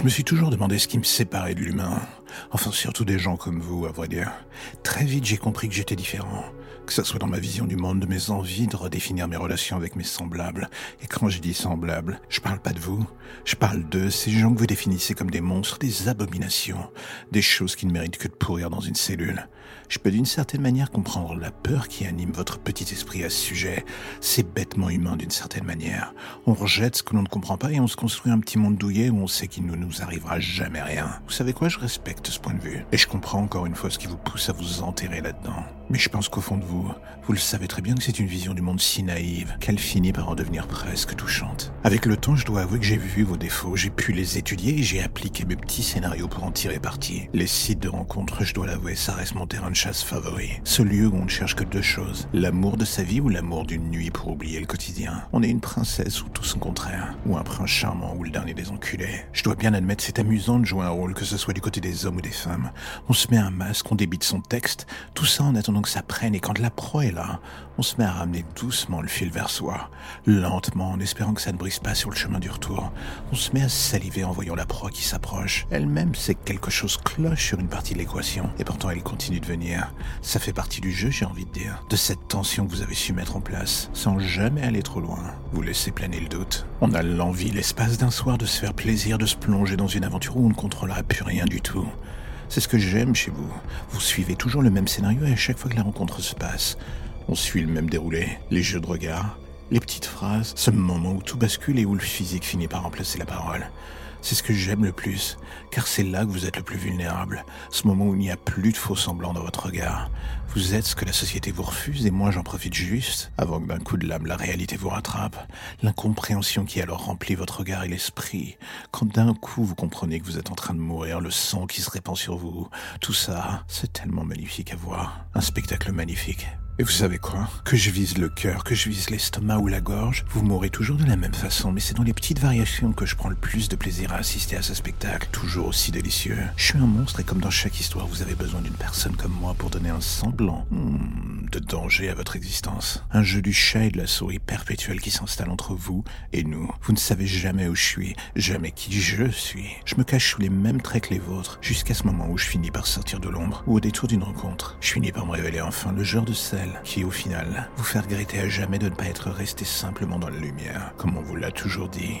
Je me suis toujours demandé ce qui me séparait de l'humain. Enfin, surtout des gens comme vous, à vrai dire. Très vite, j'ai compris que j'étais différent. Que ce soit dans ma vision du monde, de mes envies de redéfinir mes relations avec mes semblables. Et quand je dis semblables, je parle pas de vous. Je parle de ces gens que vous définissez comme des monstres, des abominations. Des choses qui ne méritent que de pourrir dans une cellule. Je peux d'une certaine manière comprendre la peur qui anime votre petit esprit à ce sujet. C'est bêtement humain d'une certaine manière. On rejette ce que l'on ne comprend pas et on se construit un petit monde douillet où on sait qu'il ne nous arrivera jamais rien. Vous savez quoi, je respecte ce point de vue. Et je comprends encore une fois ce qui vous pousse à vous enterrer là-dedans. Mais je pense qu'au fond de vous, vous le savez très bien que c'est une vision du monde si naïve qu'elle finit par en devenir presque touchante. Avec le temps, je dois avouer que j'ai vu vos défauts, j'ai pu les étudier et j'ai appliqué mes petits scénarios pour en tirer parti. Les sites de rencontres, je dois l'avouer, ça reste mon terrain de chasse favori. Ce lieu où on ne cherche que deux choses. L'amour de sa vie ou l'amour d'une nuit pour oublier le quotidien. On est une princesse ou tout son contraire. Ou un prince charmant ou le dernier des enculés. Je dois bien admettre, c'est amusant de jouer un rôle, que ce soit du côté des hommes ou des femmes. On se met un masque, on débite son texte, tout ça en attendant que ça prenne et quand la proie est là, on se met à ramener doucement le fil vers soi, lentement en espérant que ça ne brise pas sur le chemin du retour. On se met à saliver en voyant la proie qui s'approche. Elle-même sait que quelque chose cloche sur une partie de l'équation et pourtant elle continue de venir. Ça fait partie du jeu, j'ai envie de dire, de cette tension que vous avez su mettre en place, sans jamais aller trop loin. Vous laissez planer le doute. On a l'envie, l'espace d'un soir, de se faire plaisir, de se plonger dans une aventure où on ne contrôlera plus rien du tout. C'est ce que j'aime chez vous. Vous suivez toujours le même scénario et à chaque fois que la rencontre se passe, on suit le même déroulé. Les jeux de regard, les petites phrases, ce moment où tout bascule et où le physique finit par remplacer la parole. C'est ce que j'aime le plus, car c'est là que vous êtes le plus vulnérable, ce moment où il n'y a plus de faux semblants dans votre regard. Vous êtes ce que la société vous refuse et moi j'en profite juste, avant que d'un coup de lame la réalité vous rattrape. L'incompréhension qui alors remplit votre regard et l'esprit, quand d'un coup vous comprenez que vous êtes en train de mourir, le sang qui se répand sur vous, tout ça, c'est tellement magnifique à voir. Un spectacle magnifique. Et vous savez quoi? Que je vise le cœur, que je vise l'estomac ou la gorge, vous mourrez toujours de la même façon, mais c'est dans les petites variations que je prends le plus de plaisir à assister à ce spectacle, toujours aussi délicieux. Je suis un monstre et comme dans chaque histoire, vous avez besoin d'une personne comme moi pour donner un semblant hmm, de danger à votre existence. Un jeu du chat et de la souris perpétuel qui s'installe entre vous et nous. Vous ne savez jamais où je suis, jamais qui je suis. Je me cache sous les mêmes traits que les vôtres, jusqu'à ce moment où je finis par sortir de l'ombre, ou au détour d'une rencontre. Je finis par me révéler enfin le genre de qui, au final, vous faire regretter à jamais de ne pas être resté simplement dans la lumière, comme on vous l'a toujours dit.